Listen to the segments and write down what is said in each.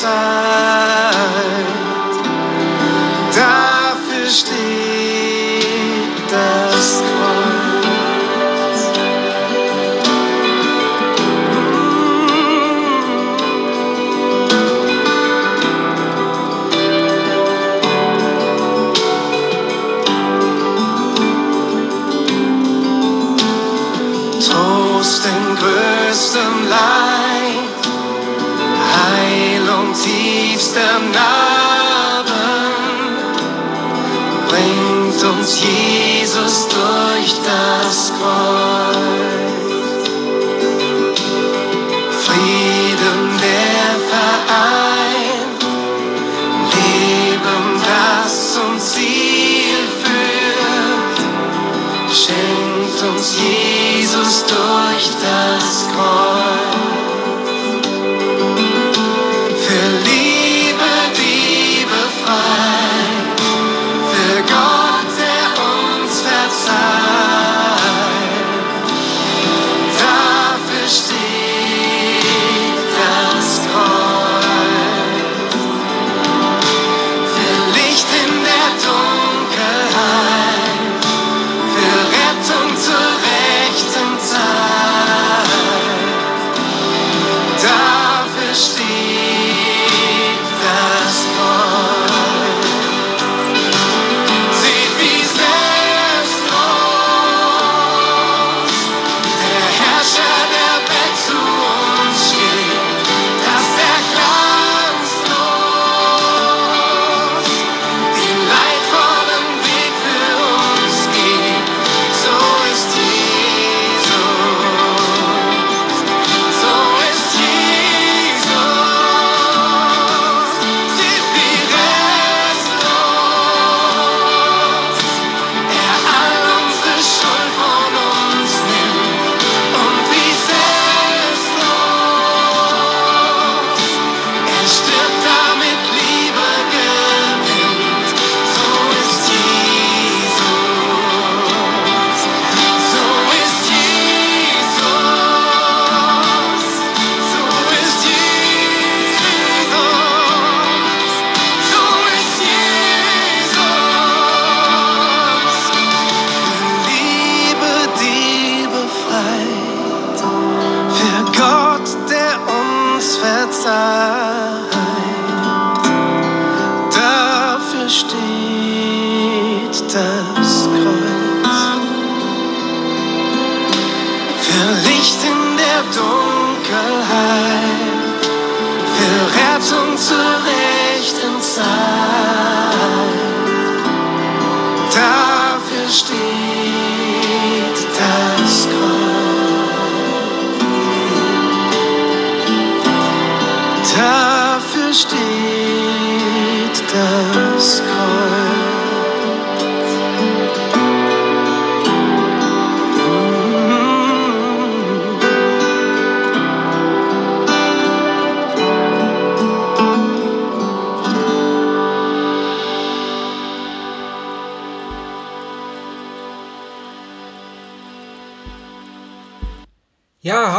Time.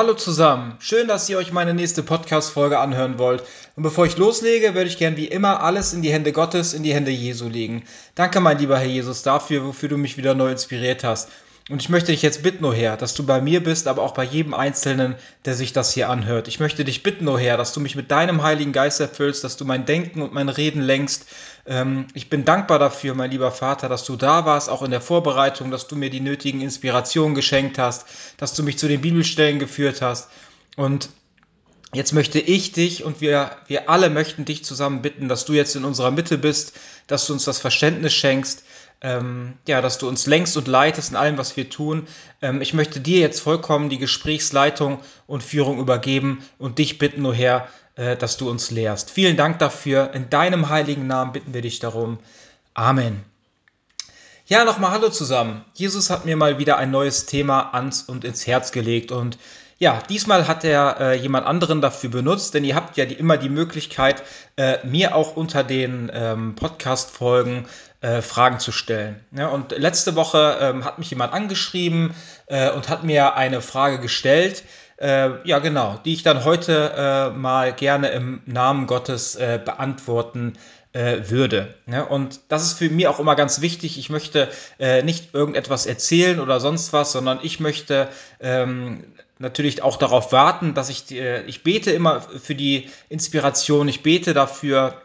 Hallo zusammen, schön, dass ihr euch meine nächste Podcast-Folge anhören wollt. Und bevor ich loslege, würde ich gern wie immer alles in die Hände Gottes, in die Hände Jesu legen. Danke, mein lieber Herr Jesus, dafür, wofür du mich wieder neu inspiriert hast. Und ich möchte dich jetzt bitten, O Herr, dass du bei mir bist, aber auch bei jedem Einzelnen, der sich das hier anhört. Ich möchte dich bitten, O Herr, dass du mich mit deinem Heiligen Geist erfüllst, dass du mein Denken und mein Reden lenkst. Ähm, ich bin dankbar dafür, mein lieber Vater, dass du da warst, auch in der Vorbereitung, dass du mir die nötigen Inspirationen geschenkt hast, dass du mich zu den Bibelstellen geführt hast. Und Jetzt möchte ich dich und wir, wir alle möchten dich zusammen bitten, dass du jetzt in unserer Mitte bist, dass du uns das Verständnis schenkst, ähm, ja, dass du uns lenkst und leitest in allem, was wir tun. Ähm, ich möchte dir jetzt vollkommen die Gesprächsleitung und Führung übergeben und dich bitten, O Herr, äh, dass du uns lehrst. Vielen Dank dafür. In deinem heiligen Namen bitten wir dich darum. Amen. Ja, nochmal Hallo zusammen. Jesus hat mir mal wieder ein neues Thema ans und ins Herz gelegt und ja, diesmal hat er äh, jemand anderen dafür benutzt, denn ihr habt ja die, immer die Möglichkeit, äh, mir auch unter den ähm, Podcast-Folgen äh, Fragen zu stellen. Ja, und letzte Woche ähm, hat mich jemand angeschrieben äh, und hat mir eine Frage gestellt. Äh, ja, genau, die ich dann heute äh, mal gerne im Namen Gottes äh, beantworten äh, würde. Und das ist für mich auch immer ganz wichtig. Ich möchte nicht irgendetwas erzählen oder sonst was, sondern ich möchte ähm, natürlich auch darauf warten, dass ich, ich bete immer für die Inspiration, ich bete dafür,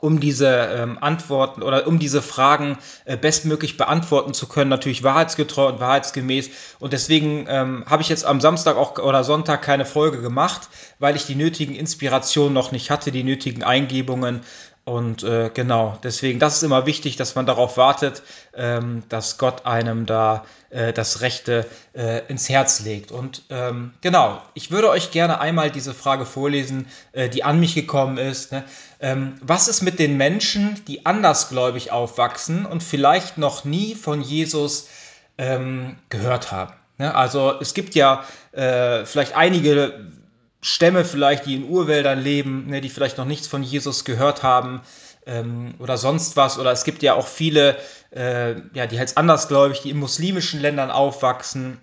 um diese ähm, Antworten oder um diese Fragen äh, bestmöglich beantworten zu können, natürlich wahrheitsgetreu und wahrheitsgemäß. Und deswegen ähm, habe ich jetzt am Samstag auch oder Sonntag keine Folge gemacht, weil ich die nötigen Inspirationen noch nicht hatte, die nötigen Eingebungen. Und äh, genau, deswegen, das ist immer wichtig, dass man darauf wartet, ähm, dass Gott einem da äh, das Rechte äh, ins Herz legt. Und ähm, genau, ich würde euch gerne einmal diese Frage vorlesen, äh, die an mich gekommen ist. Ne? Ähm, was ist mit den Menschen, die andersgläubig aufwachsen und vielleicht noch nie von Jesus ähm, gehört haben? Ne? Also es gibt ja äh, vielleicht einige Stämme vielleicht, die in Urwäldern leben, ne, die vielleicht noch nichts von Jesus gehört haben ähm, oder sonst was. Oder es gibt ja auch viele, äh, ja, die halt andersgläubig, die in muslimischen Ländern aufwachsen.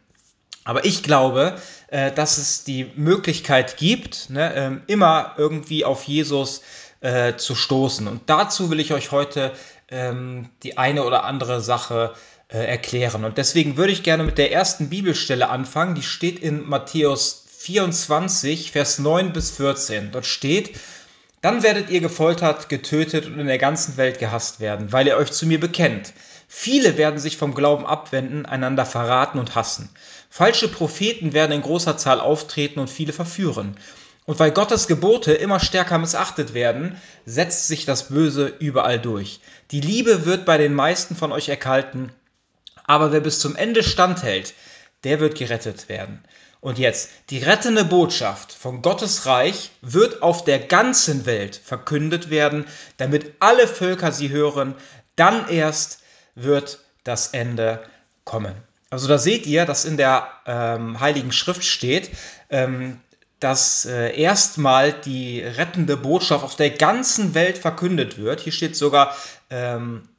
Aber ich glaube, äh, dass es die Möglichkeit gibt, ne, äh, immer irgendwie auf Jesus äh, zu stoßen. Und dazu will ich euch heute ähm, die eine oder andere Sache äh, erklären. Und deswegen würde ich gerne mit der ersten Bibelstelle anfangen. Die steht in Matthäus 24, Vers 9 bis 14. Dort steht, dann werdet ihr gefoltert, getötet und in der ganzen Welt gehasst werden, weil ihr euch zu mir bekennt. Viele werden sich vom Glauben abwenden, einander verraten und hassen. Falsche Propheten werden in großer Zahl auftreten und viele verführen. Und weil Gottes Gebote immer stärker missachtet werden, setzt sich das Böse überall durch. Die Liebe wird bei den meisten von euch erkalten, aber wer bis zum Ende standhält, der wird gerettet werden. Und jetzt, die rettende Botschaft von Gottes Reich wird auf der ganzen Welt verkündet werden, damit alle Völker sie hören, dann erst wird das Ende kommen. Also da seht ihr, dass in der ähm, Heiligen Schrift steht, ähm, dass äh, erstmal die rettende Botschaft auf der ganzen Welt verkündet wird. Hier steht sogar, ähm,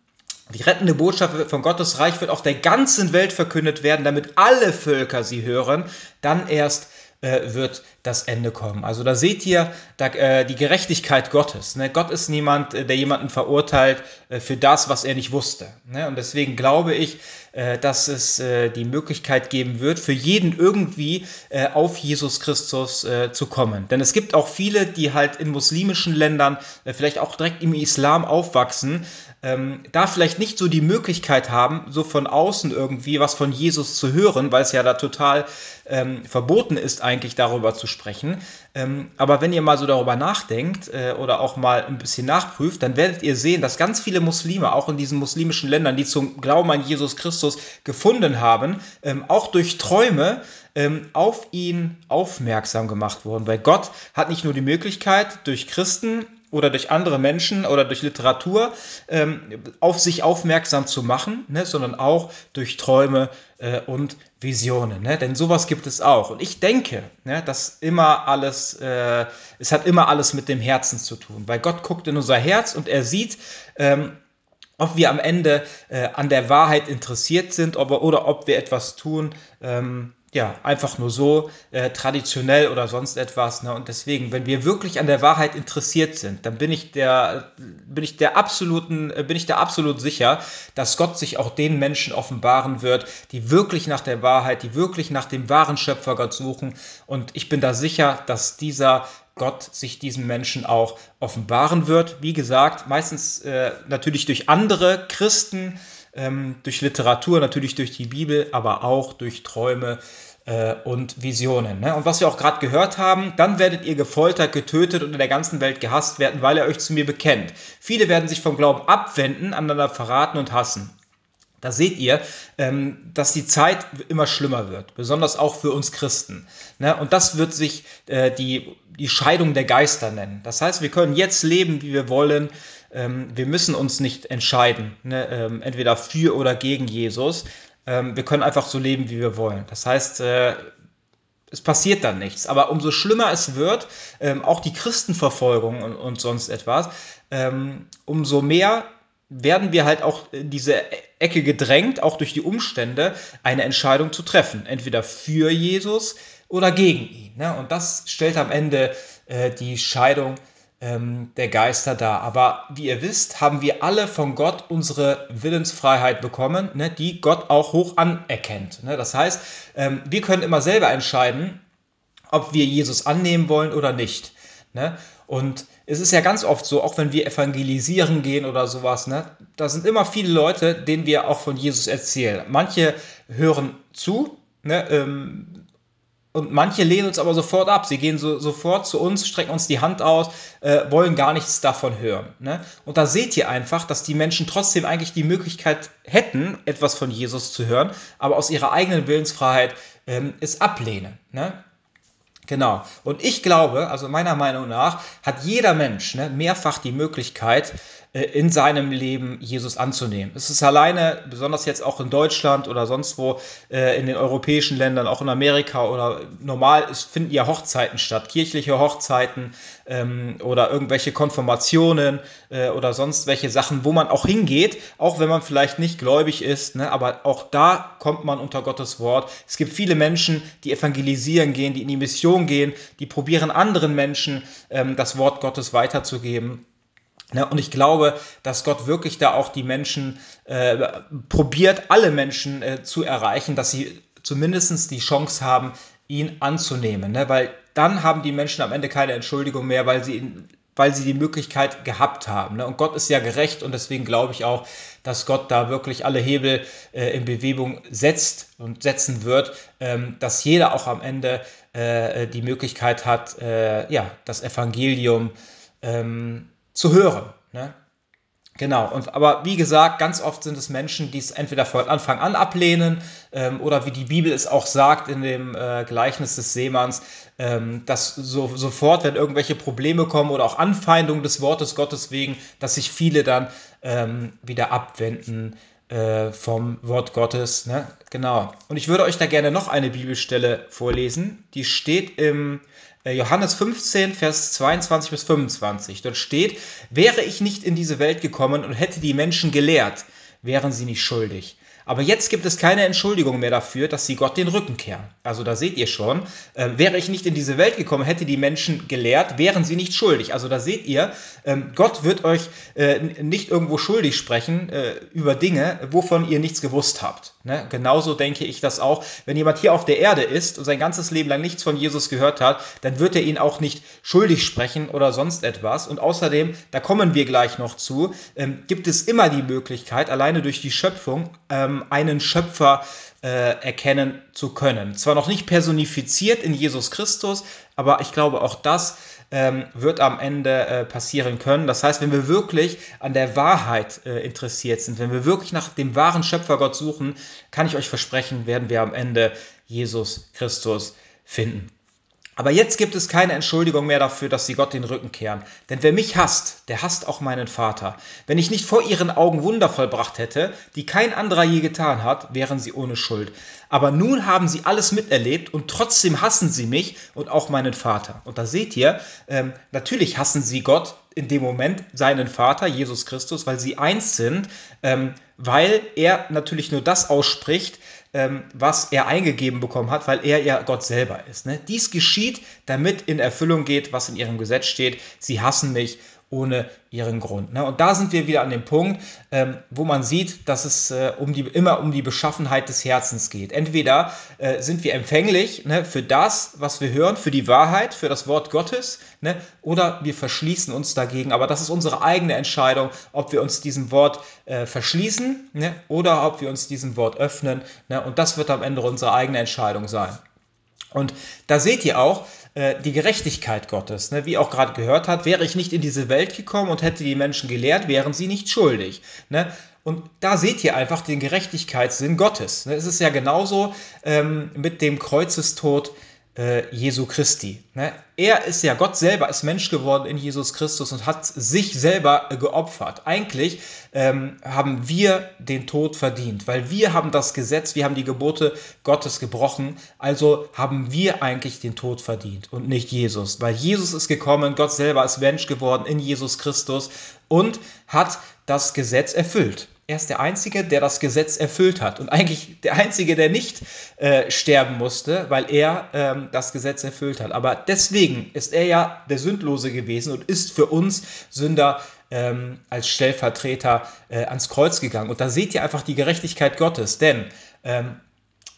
die rettende Botschaft von Gottes Reich wird auf der ganzen Welt verkündet werden, damit alle Völker sie hören. Dann erst äh, wird das Ende kommen. Also da seht ihr da, äh, die Gerechtigkeit Gottes. Ne? Gott ist niemand, äh, der jemanden verurteilt äh, für das, was er nicht wusste. Ne? Und deswegen glaube ich, dass es äh, die Möglichkeit geben wird, für jeden irgendwie auf Jesus Christus zu kommen. Denn es gibt auch viele, die halt in muslimischen Ländern, vielleicht auch direkt im Islam aufwachsen, ähm, da vielleicht nicht so die Möglichkeit haben, so von außen irgendwie was von Jesus zu hören, weil es ja da total ähm, verboten ist, eigentlich darüber zu sprechen. Ähm, aber wenn ihr mal so darüber nachdenkt äh, oder auch mal ein bisschen nachprüft, dann werdet ihr sehen, dass ganz viele Muslime, auch in diesen muslimischen Ländern, die zum Glauben an Jesus Christus gefunden haben, ähm, auch durch Träume ähm, auf ihn aufmerksam gemacht wurden. Weil Gott hat nicht nur die Möglichkeit, durch Christen oder durch andere Menschen oder durch Literatur ähm, auf sich aufmerksam zu machen, ne, sondern auch durch Träume äh, und Visionen. Ne? Denn sowas gibt es auch. Und ich denke, ne, dass immer alles, äh, es hat immer alles mit dem Herzen zu tun. Weil Gott guckt in unser Herz und er sieht, ähm, ob wir am Ende äh, an der Wahrheit interessiert sind ob, oder ob wir etwas tun, ähm, ja, einfach nur so äh, traditionell oder sonst etwas. Ne? Und deswegen, wenn wir wirklich an der Wahrheit interessiert sind, dann bin ich der, bin ich der absoluten, äh, bin ich der absolut sicher, dass Gott sich auch den Menschen offenbaren wird, die wirklich nach der Wahrheit, die wirklich nach dem wahren Schöpfer Gott suchen. Und ich bin da sicher, dass dieser Gott sich diesen Menschen auch offenbaren wird. Wie gesagt, meistens äh, natürlich durch andere Christen, ähm, durch Literatur, natürlich durch die Bibel, aber auch durch Träume äh, und Visionen. Ne? Und was wir auch gerade gehört haben, dann werdet ihr gefoltert, getötet und in der ganzen Welt gehasst werden, weil ihr euch zu mir bekennt. Viele werden sich vom Glauben abwenden, einander verraten und hassen. Da seht ihr, ähm, dass die Zeit immer schlimmer wird, besonders auch für uns Christen. Ne? Und das wird sich äh, die, die Scheidung der Geister nennen. Das heißt, wir können jetzt leben, wie wir wollen. Ähm, wir müssen uns nicht entscheiden, ne? ähm, entweder für oder gegen Jesus. wir können einfach so leben, wie wir wollen. Das heißt, äh, es passiert dann nichts. Aber umso schlimmer es wird, auch die Christenverfolgung und, und sonst etwas, umso mehr werden wir halt auch in diese Ecke gedrängt, auch durch die Umstände, eine Entscheidung zu treffen. Entweder für Jesus oder gegen ihn. Ne? Und das stellt am Ende äh, die Scheidung ähm, der Geister dar. Aber wie ihr wisst, haben wir alle von Gott unsere Willensfreiheit bekommen, ne? die Gott auch hoch anerkennt. Ne? Das heißt, ähm, wir können immer selber entscheiden, ob wir Jesus annehmen wollen oder nicht. Ne? Und es ist ja ganz oft so, auch wenn wir evangelisieren gehen oder sowas, ne, da sind immer viele Leute, denen wir auch von Jesus erzählen. Manche hören zu, ne, ähm, und manche lehnen uns aber sofort ab. Sie gehen so, sofort zu uns, strecken uns die Hand aus, äh, wollen gar nichts davon hören. Ne? Und da seht ihr einfach, dass die Menschen trotzdem eigentlich die Möglichkeit hätten, etwas von Jesus zu hören, aber aus ihrer eigenen Willensfreiheit ähm, es ablehnen. Ne? Genau. Und ich glaube, also meiner Meinung nach, hat jeder Mensch ne, mehrfach die Möglichkeit, in seinem Leben Jesus anzunehmen. Es ist alleine, besonders jetzt auch in Deutschland oder sonst wo, äh, in den europäischen Ländern, auch in Amerika oder normal, es finden ja Hochzeiten statt, kirchliche Hochzeiten ähm, oder irgendwelche Konfirmationen äh, oder sonst welche Sachen, wo man auch hingeht, auch wenn man vielleicht nicht gläubig ist, ne, aber auch da kommt man unter Gottes Wort. Es gibt viele Menschen, die evangelisieren gehen, die in die Mission gehen, die probieren anderen Menschen ähm, das Wort Gottes weiterzugeben. Ja, und ich glaube, dass Gott wirklich da auch die Menschen äh, probiert, alle Menschen äh, zu erreichen, dass sie zumindest die Chance haben, ihn anzunehmen. Ne? Weil dann haben die Menschen am Ende keine Entschuldigung mehr, weil sie, ihn, weil sie die Möglichkeit gehabt haben. Ne? Und Gott ist ja gerecht und deswegen glaube ich auch, dass Gott da wirklich alle Hebel äh, in Bewegung setzt und setzen wird, ähm, dass jeder auch am Ende äh, die Möglichkeit hat, äh, ja, das Evangelium ähm, zu hören. Ne? Genau, und aber wie gesagt, ganz oft sind es Menschen, die es entweder von Anfang an ablehnen ähm, oder wie die Bibel es auch sagt in dem äh, Gleichnis des Seemanns, ähm, dass so, sofort, wenn irgendwelche Probleme kommen oder auch Anfeindungen des Wortes Gottes wegen, dass sich viele dann ähm, wieder abwenden äh, vom Wort Gottes. Ne? Genau. Und ich würde euch da gerne noch eine Bibelstelle vorlesen. Die steht im Johannes 15, Vers 22 bis 25. Dort steht, wäre ich nicht in diese Welt gekommen und hätte die Menschen gelehrt, wären sie nicht schuldig. Aber jetzt gibt es keine Entschuldigung mehr dafür, dass sie Gott den Rücken kehren. Also da seht ihr schon, äh, wäre ich nicht in diese Welt gekommen, hätte die Menschen gelehrt, wären sie nicht schuldig. Also da seht ihr, ähm, Gott wird euch äh, nicht irgendwo schuldig sprechen äh, über Dinge, wovon ihr nichts gewusst habt. Ne? Genauso denke ich das auch. Wenn jemand hier auf der Erde ist und sein ganzes Leben lang nichts von Jesus gehört hat, dann wird er ihn auch nicht schuldig sprechen oder sonst etwas. Und außerdem, da kommen wir gleich noch zu, ähm, gibt es immer die Möglichkeit, alleine durch die Schöpfung, ähm, einen Schöpfer äh, erkennen zu können. Zwar noch nicht personifiziert in Jesus Christus, aber ich glaube, auch das ähm, wird am Ende äh, passieren können. Das heißt, wenn wir wirklich an der Wahrheit äh, interessiert sind, wenn wir wirklich nach dem wahren Schöpfergott suchen, kann ich euch versprechen, werden wir am Ende Jesus Christus finden. Aber jetzt gibt es keine Entschuldigung mehr dafür, dass sie Gott den Rücken kehren. Denn wer mich hasst, der hasst auch meinen Vater. Wenn ich nicht vor ihren Augen Wunder vollbracht hätte, die kein anderer je getan hat, wären sie ohne Schuld. Aber nun haben sie alles miterlebt und trotzdem hassen sie mich und auch meinen Vater. Und da seht ihr, ähm, natürlich hassen sie Gott in dem Moment seinen Vater, Jesus Christus, weil sie eins sind, ähm, weil er natürlich nur das ausspricht, ähm, was er eingegeben bekommen hat, weil er ja Gott selber ist. Ne? Dies geschieht, damit in Erfüllung geht, was in ihrem Gesetz steht. Sie hassen mich ohne ihren Grund. Ne? Und da sind wir wieder an dem Punkt, ähm, wo man sieht, dass es äh, um die, immer um die Beschaffenheit des Herzens geht. Entweder äh, sind wir empfänglich ne, für das, was wir hören, für die Wahrheit, für das Wort Gottes, ne, oder wir verschließen uns dagegen. Aber das ist unsere eigene Entscheidung, ob wir uns diesem Wort äh, verschließen oder ob wir uns diesem Wort öffnen. Ne? Und das wird am Ende unsere eigene Entscheidung sein. Und da seht ihr auch, die Gerechtigkeit Gottes. Ne? Wie auch gerade gehört hat, wäre ich nicht in diese Welt gekommen und hätte die Menschen gelehrt, wären sie nicht schuldig. Ne? Und da seht ihr einfach den Gerechtigkeitssinn Gottes. Ne? Es ist ja genauso ähm, mit dem Kreuzestod äh, Jesu Christi. Ne? Er ist ja, Gott selber ist Mensch geworden in Jesus Christus und hat sich selber geopfert. Eigentlich ähm, haben wir den Tod verdient, weil wir haben das Gesetz, wir haben die Gebote Gottes gebrochen, also haben wir eigentlich den Tod verdient und nicht Jesus, weil Jesus ist gekommen, Gott selber ist Mensch geworden in Jesus Christus und hat das Gesetz erfüllt. Er ist der Einzige, der das Gesetz erfüllt hat und eigentlich der Einzige, der nicht äh, sterben musste, weil er ähm, das Gesetz erfüllt hat. Aber deswegen ist er ja der Sündlose gewesen und ist für uns Sünder ähm, als Stellvertreter äh, ans Kreuz gegangen. Und da seht ihr einfach die Gerechtigkeit Gottes, denn ähm,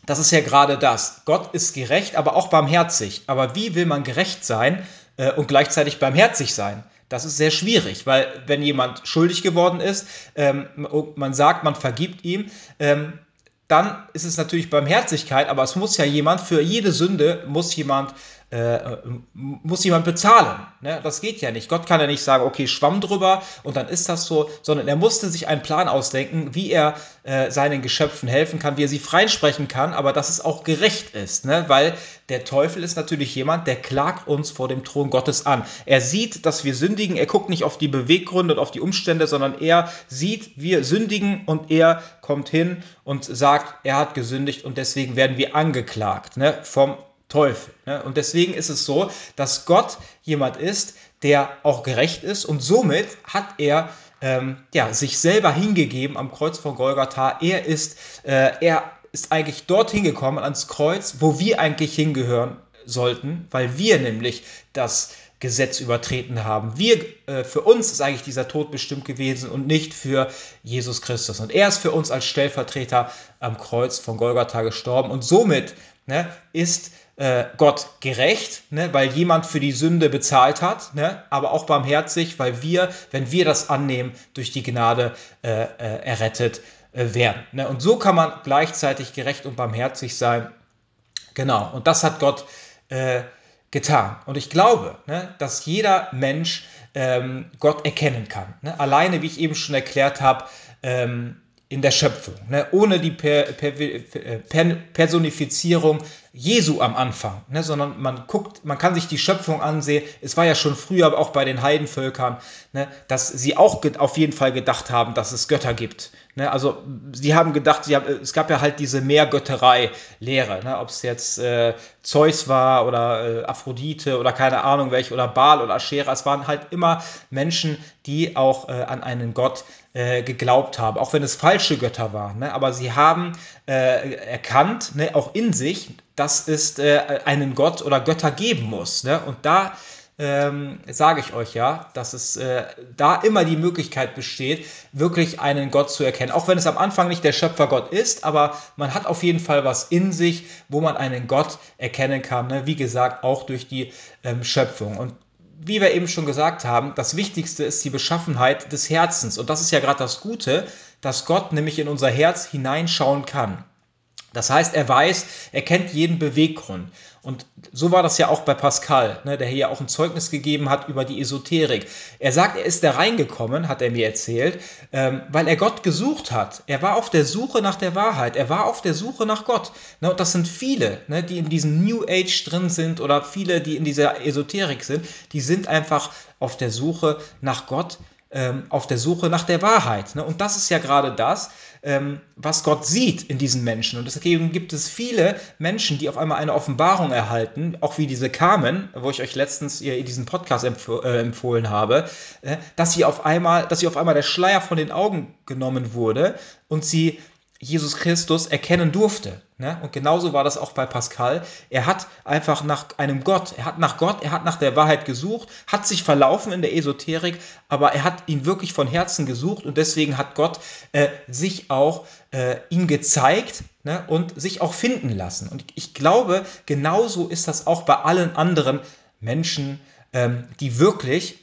das ist ja gerade das. Gott ist gerecht, aber auch barmherzig. Aber wie will man gerecht sein äh, und gleichzeitig barmherzig sein? Das ist sehr schwierig, weil wenn jemand schuldig geworden ist, ähm, man sagt, man vergibt ihm, ähm, dann ist es natürlich Barmherzigkeit, aber es muss ja jemand, für jede Sünde muss jemand äh, muss jemand bezahlen. Ne? Das geht ja nicht. Gott kann ja nicht sagen, okay, schwamm drüber und dann ist das so, sondern er musste sich einen Plan ausdenken, wie er äh, seinen Geschöpfen helfen kann, wie er sie freisprechen kann, aber dass es auch gerecht ist, ne? weil der Teufel ist natürlich jemand, der klagt uns vor dem Thron Gottes an. Er sieht, dass wir sündigen, er guckt nicht auf die Beweggründe und auf die Umstände, sondern er sieht, wir sündigen und er kommt hin und sagt, er hat gesündigt und deswegen werden wir angeklagt ne? vom Teufel. Ne? Und deswegen ist es so, dass Gott jemand ist, der auch gerecht ist und somit hat er ähm, ja, sich selber hingegeben am Kreuz von Golgatha. Er ist, äh, er ist eigentlich dorthin gekommen ans Kreuz, wo wir eigentlich hingehören sollten, weil wir nämlich das Gesetz übertreten haben. Wir, äh, für uns ist eigentlich dieser Tod bestimmt gewesen und nicht für Jesus Christus. Und er ist für uns als Stellvertreter am Kreuz von Golgatha gestorben und somit ne, ist äh, Gott gerecht, ne, weil jemand für die Sünde bezahlt hat, ne, aber auch barmherzig, weil wir, wenn wir das annehmen, durch die Gnade äh, äh, errettet äh, werden. Ne. Und so kann man gleichzeitig gerecht und barmherzig sein. Genau, und das hat Gott äh, getan. Und ich glaube, ne, dass jeder Mensch ähm, Gott erkennen kann. Ne. Alleine, wie ich eben schon erklärt habe, ähm, in der Schöpfung, ne? ohne die per, per, per, Personifizierung Jesu am Anfang, ne? sondern man guckt, man kann sich die Schöpfung ansehen. Es war ja schon früher auch bei den Heidenvölkern, ne? dass sie auch auf jeden Fall gedacht haben, dass es Götter gibt. Ne? Also sie haben gedacht, sie haben, es gab ja halt diese Mehrgötterei-Lehre, ne? ob es jetzt äh, Zeus war oder äh, Aphrodite oder keine Ahnung welche oder Baal oder Aschera. Es waren halt immer Menschen, die auch äh, an einen Gott äh, geglaubt haben, auch wenn es falsche Götter waren. Ne? Aber sie haben äh, erkannt, ne, auch in sich, dass es äh, einen Gott oder Götter geben muss. Ne? Und da ähm, sage ich euch ja, dass es äh, da immer die Möglichkeit besteht, wirklich einen Gott zu erkennen. Auch wenn es am Anfang nicht der Schöpfergott ist, aber man hat auf jeden Fall was in sich, wo man einen Gott erkennen kann. Ne? Wie gesagt, auch durch die ähm, Schöpfung. Und wie wir eben schon gesagt haben, das Wichtigste ist die Beschaffenheit des Herzens. Und das ist ja gerade das Gute, dass Gott nämlich in unser Herz hineinschauen kann. Das heißt, er weiß, er kennt jeden Beweggrund. Und so war das ja auch bei Pascal, ne, der hier auch ein Zeugnis gegeben hat über die Esoterik. Er sagt, er ist da reingekommen, hat er mir erzählt, ähm, weil er Gott gesucht hat. Er war auf der Suche nach der Wahrheit. Er war auf der Suche nach Gott. Ne, und das sind viele, ne, die in diesem New Age drin sind oder viele, die in dieser Esoterik sind. Die sind einfach auf der Suche nach Gott ähm, auf der Suche nach der Wahrheit. Ne? Und das ist ja gerade das, ähm, was Gott sieht in diesen Menschen. Und deswegen gibt es viele Menschen, die auf einmal eine Offenbarung erhalten, auch wie diese Carmen, wo ich euch letztens ihr diesen Podcast empf äh, empfohlen habe, äh, dass sie auf einmal, dass sie auf einmal der Schleier von den Augen genommen wurde und sie Jesus Christus erkennen durfte. Ne? Und genauso war das auch bei Pascal. Er hat einfach nach einem Gott, er hat nach Gott, er hat nach der Wahrheit gesucht, hat sich verlaufen in der Esoterik, aber er hat ihn wirklich von Herzen gesucht und deswegen hat Gott äh, sich auch äh, ihm gezeigt ne? und sich auch finden lassen. Und ich glaube, genauso ist das auch bei allen anderen Menschen, ähm, die wirklich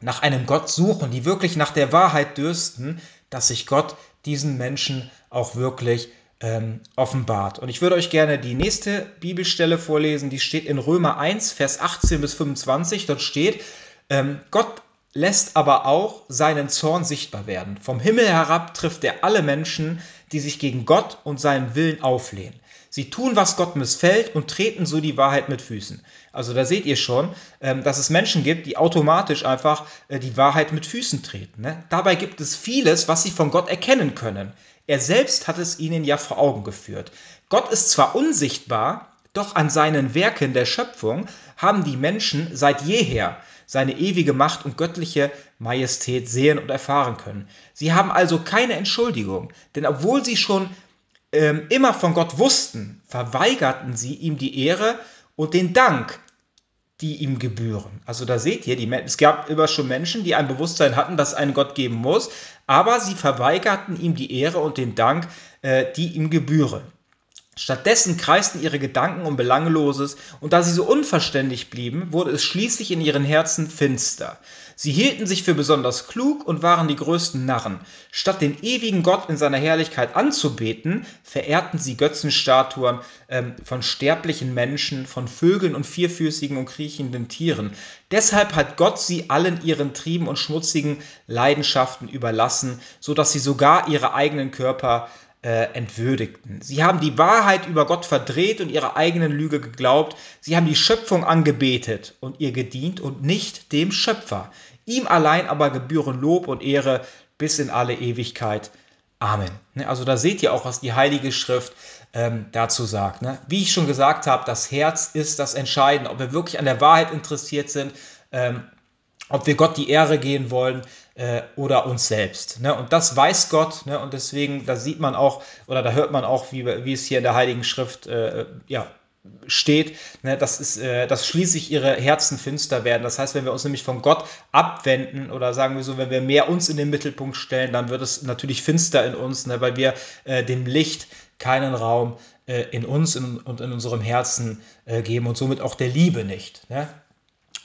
nach einem Gott suchen, die wirklich nach der Wahrheit dürsten, dass sich Gott diesen Menschen auch wirklich ähm, offenbart. Und ich würde euch gerne die nächste Bibelstelle vorlesen, die steht in Römer 1, Vers 18 bis 25. Dort steht, ähm, Gott lässt aber auch seinen Zorn sichtbar werden. Vom Himmel herab trifft er alle Menschen, die sich gegen Gott und seinen Willen auflehnen. Sie tun, was Gott missfällt und treten so die Wahrheit mit Füßen. Also da seht ihr schon, ähm, dass es Menschen gibt, die automatisch einfach äh, die Wahrheit mit Füßen treten. Ne? Dabei gibt es vieles, was sie von Gott erkennen können. Er selbst hat es ihnen ja vor Augen geführt. Gott ist zwar unsichtbar, doch an seinen Werken der Schöpfung haben die Menschen seit jeher seine ewige Macht und göttliche Majestät sehen und erfahren können. Sie haben also keine Entschuldigung, denn obwohl sie schon ähm, immer von Gott wussten, verweigerten sie ihm die Ehre und den Dank, die ihm gebühren. Also da seht ihr, die, es gab immer schon Menschen, die ein Bewusstsein hatten, dass es einen Gott geben muss, aber sie verweigerten ihm die Ehre und den Dank, äh, die ihm gebühren. Stattdessen kreisten ihre Gedanken um Belangloses, und da sie so unverständlich blieben, wurde es schließlich in ihren Herzen finster. Sie hielten sich für besonders klug und waren die größten Narren. Statt den ewigen Gott in seiner Herrlichkeit anzubeten, verehrten sie Götzenstatuen ähm, von sterblichen Menschen, von Vögeln und vierfüßigen und kriechenden Tieren. Deshalb hat Gott sie allen ihren Trieben und schmutzigen Leidenschaften überlassen, so dass sie sogar ihre eigenen Körper äh, entwürdigten. Sie haben die Wahrheit über Gott verdreht und ihrer eigenen Lüge geglaubt. Sie haben die Schöpfung angebetet und ihr gedient und nicht dem Schöpfer. Ihm allein aber gebühren Lob und Ehre bis in alle Ewigkeit. Amen. Ne, also da seht ihr auch, was die Heilige Schrift ähm, dazu sagt. Ne? Wie ich schon gesagt habe, das Herz ist das Entscheidende. Ob wir wirklich an der Wahrheit interessiert sind, ähm, ob wir Gott die Ehre gehen wollen äh, oder uns selbst. Ne? Und das weiß Gott ne? und deswegen, da sieht man auch oder da hört man auch, wie, wie es hier in der Heiligen Schrift äh, ja, steht, ne, das ist, äh, dass schließlich ihre Herzen finster werden. Das heißt, wenn wir uns nämlich von Gott abwenden oder sagen wir so, wenn wir mehr uns in den Mittelpunkt stellen, dann wird es natürlich finster in uns, ne, weil wir äh, dem Licht keinen Raum äh, in uns und in unserem Herzen äh, geben und somit auch der Liebe nicht. Ne?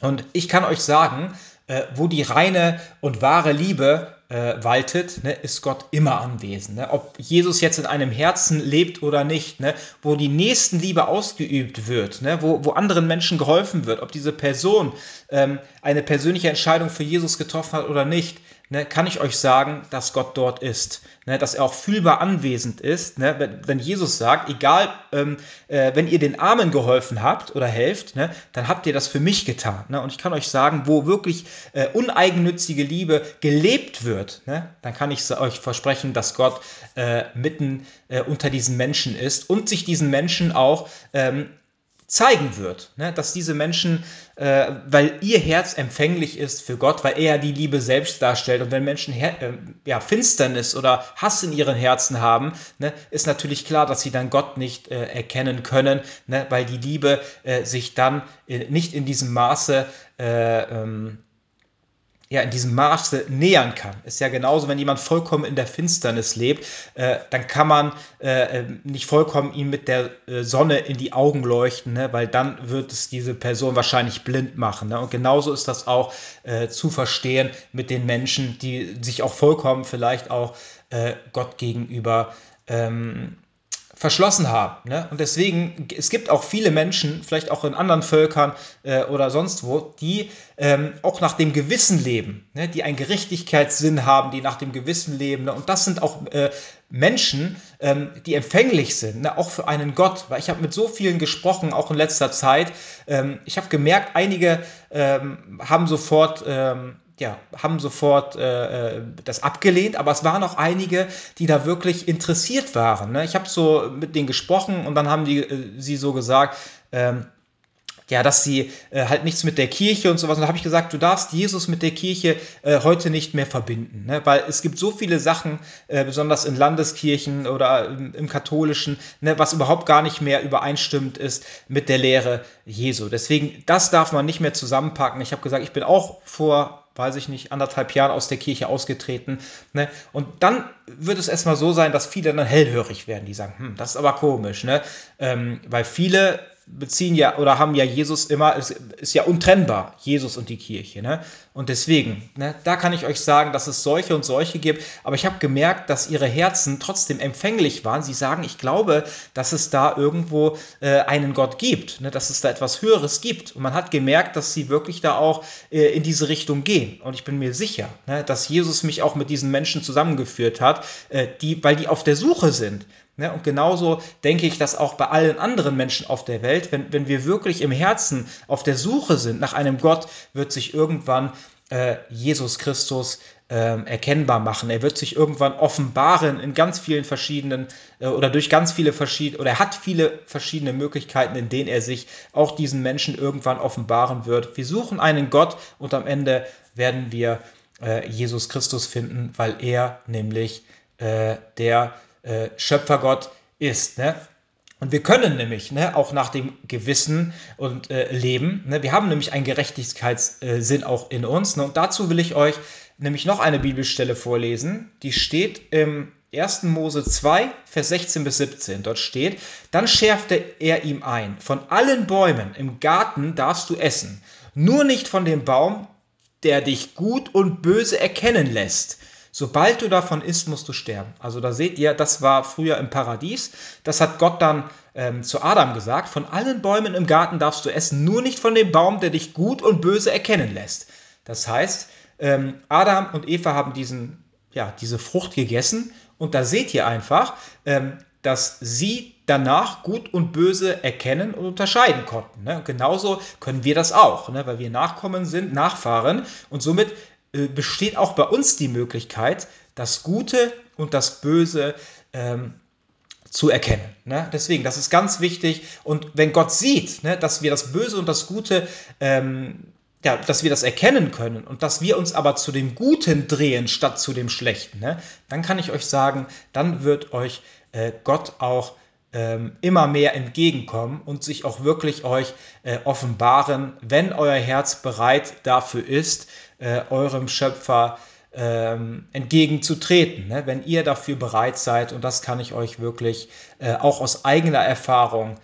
Und ich kann euch sagen, äh, wo die reine und wahre Liebe äh, waltet, ne, ist Gott immer anwesend. Ne? Ob Jesus jetzt in einem Herzen lebt oder nicht, ne? wo die Nächstenliebe ausgeübt wird, ne? wo, wo anderen Menschen geholfen wird, ob diese Person ähm, eine persönliche Entscheidung für Jesus getroffen hat oder nicht, ne, kann ich euch sagen, dass Gott dort ist. Ne, dass er auch fühlbar anwesend ist. Ne, wenn, wenn, Jesus sagt, egal, ähm, äh, wenn ihr den Armen geholfen habt oder helft, ne, dann habt ihr das für mich getan. Ne? Und ich kann euch sagen, wo wirklich äh, uneigennützige Liebe gelebt wird, ne, dann kann ich euch versprechen, dass Gott äh, mitten äh, unter diesen Menschen ist und sich diesen Menschen auch ähm, zeigen wird, ne? dass diese Menschen, äh, weil ihr Herz empfänglich ist für Gott, weil er die Liebe selbst darstellt und wenn Menschen Her äh, ja, Finsternis oder Hass in ihren Herzen haben, ne, ist natürlich klar, dass sie dann Gott nicht äh, erkennen können, ne, weil die Liebe äh, sich dann äh, nicht in diesem Maße äh, ähm, ja in diesem Maße nähern kann. Ist ja genauso, wenn jemand vollkommen in der Finsternis lebt, äh, dann kann man äh, äh, nicht vollkommen ihm mit der äh, Sonne in die Augen leuchten, ne? weil dann wird es diese Person wahrscheinlich blind machen. Ne? Und genauso ist das auch äh, zu verstehen mit den Menschen, die sich auch vollkommen vielleicht auch äh, Gott gegenüber ähm, verschlossen haben. Ne? Und deswegen, es gibt auch viele Menschen, vielleicht auch in anderen Völkern äh, oder sonst wo, die ähm, auch nach dem Gewissen leben, ne? die einen Gerechtigkeitssinn haben, die nach dem Gewissen leben. Ne? Und das sind auch äh, Menschen, ähm, die empfänglich sind, ne? auch für einen Gott. Weil ich habe mit so vielen gesprochen, auch in letzter Zeit. Ähm, ich habe gemerkt, einige ähm, haben sofort ähm, ja, haben sofort äh, äh, das abgelehnt, aber es waren auch einige, die da wirklich interessiert waren. Ne? Ich habe so mit denen gesprochen und dann haben die äh, sie so gesagt, ähm, ja, dass sie äh, halt nichts mit der Kirche und sowas. Und da habe ich gesagt, du darfst Jesus mit der Kirche äh, heute nicht mehr verbinden, ne? weil es gibt so viele Sachen, äh, besonders in Landeskirchen oder im, im katholischen, ne, was überhaupt gar nicht mehr übereinstimmt ist mit der Lehre Jesu. Deswegen, das darf man nicht mehr zusammenpacken. Ich habe gesagt, ich bin auch vor weiß ich nicht, anderthalb Jahren aus der Kirche ausgetreten. Ne? Und dann wird es erstmal so sein, dass viele dann hellhörig werden, die sagen, hm, das ist aber komisch, ne? Ähm, weil viele beziehen ja oder haben ja Jesus immer, ist, ist ja untrennbar, Jesus und die Kirche. Ne? Und deswegen, ne, da kann ich euch sagen, dass es solche und solche gibt. Aber ich habe gemerkt, dass ihre Herzen trotzdem empfänglich waren. Sie sagen, ich glaube, dass es da irgendwo äh, einen Gott gibt, ne, dass es da etwas Höheres gibt. Und man hat gemerkt, dass sie wirklich da auch äh, in diese Richtung gehen. Und ich bin mir sicher, ne, dass Jesus mich auch mit diesen Menschen zusammengeführt hat, äh, die, weil die auf der Suche sind. Ne? Und genauso denke ich das auch bei allen anderen Menschen auf der Welt. Wenn, wenn wir wirklich im Herzen auf der Suche sind nach einem Gott, wird sich irgendwann äh, Jesus Christus äh, erkennbar machen. Er wird sich irgendwann offenbaren in ganz vielen verschiedenen äh, oder durch ganz viele verschiedene oder er hat viele verschiedene Möglichkeiten, in denen er sich auch diesen Menschen irgendwann offenbaren wird. Wir suchen einen Gott und am Ende werden wir äh, Jesus Christus finden, weil er nämlich äh, der äh, Schöpfergott ist. Ne? Und wir können nämlich ne, auch nach dem Gewissen und äh, leben. Ne? Wir haben nämlich einen Gerechtigkeitssinn auch in uns. Ne? Und dazu will ich euch nämlich noch eine Bibelstelle vorlesen. Die steht im 1. Mose 2, Vers 16 bis 17. Dort steht, dann schärfte er ihm ein, von allen Bäumen im Garten darfst du essen, nur nicht von dem Baum, der dich gut und böse erkennen lässt. Sobald du davon isst, musst du sterben. Also da seht ihr, das war früher im Paradies. Das hat Gott dann ähm, zu Adam gesagt. Von allen Bäumen im Garten darfst du essen, nur nicht von dem Baum, der dich gut und böse erkennen lässt. Das heißt, ähm, Adam und Eva haben diesen, ja, diese Frucht gegessen und da seht ihr einfach, ähm, dass sie danach gut und böse erkennen und unterscheiden konnten. Ne? Genauso können wir das auch, ne? weil wir Nachkommen sind, Nachfahren und somit äh, besteht auch bei uns die Möglichkeit, das Gute und das Böse ähm, zu erkennen. Ne? Deswegen, das ist ganz wichtig. Und wenn Gott sieht, ne, dass wir das Böse und das Gute, ähm, ja, dass wir das erkennen können und dass wir uns aber zu dem Guten drehen statt zu dem Schlechten, ne, dann kann ich euch sagen, dann wird euch äh, Gott auch ähm, immer mehr entgegenkommen und sich auch wirklich euch äh, offenbaren, wenn euer Herz bereit dafür ist, äh, eurem Schöpfer ähm, entgegenzutreten, ne? wenn ihr dafür bereit seid. Und das kann ich euch wirklich äh, auch aus eigener Erfahrung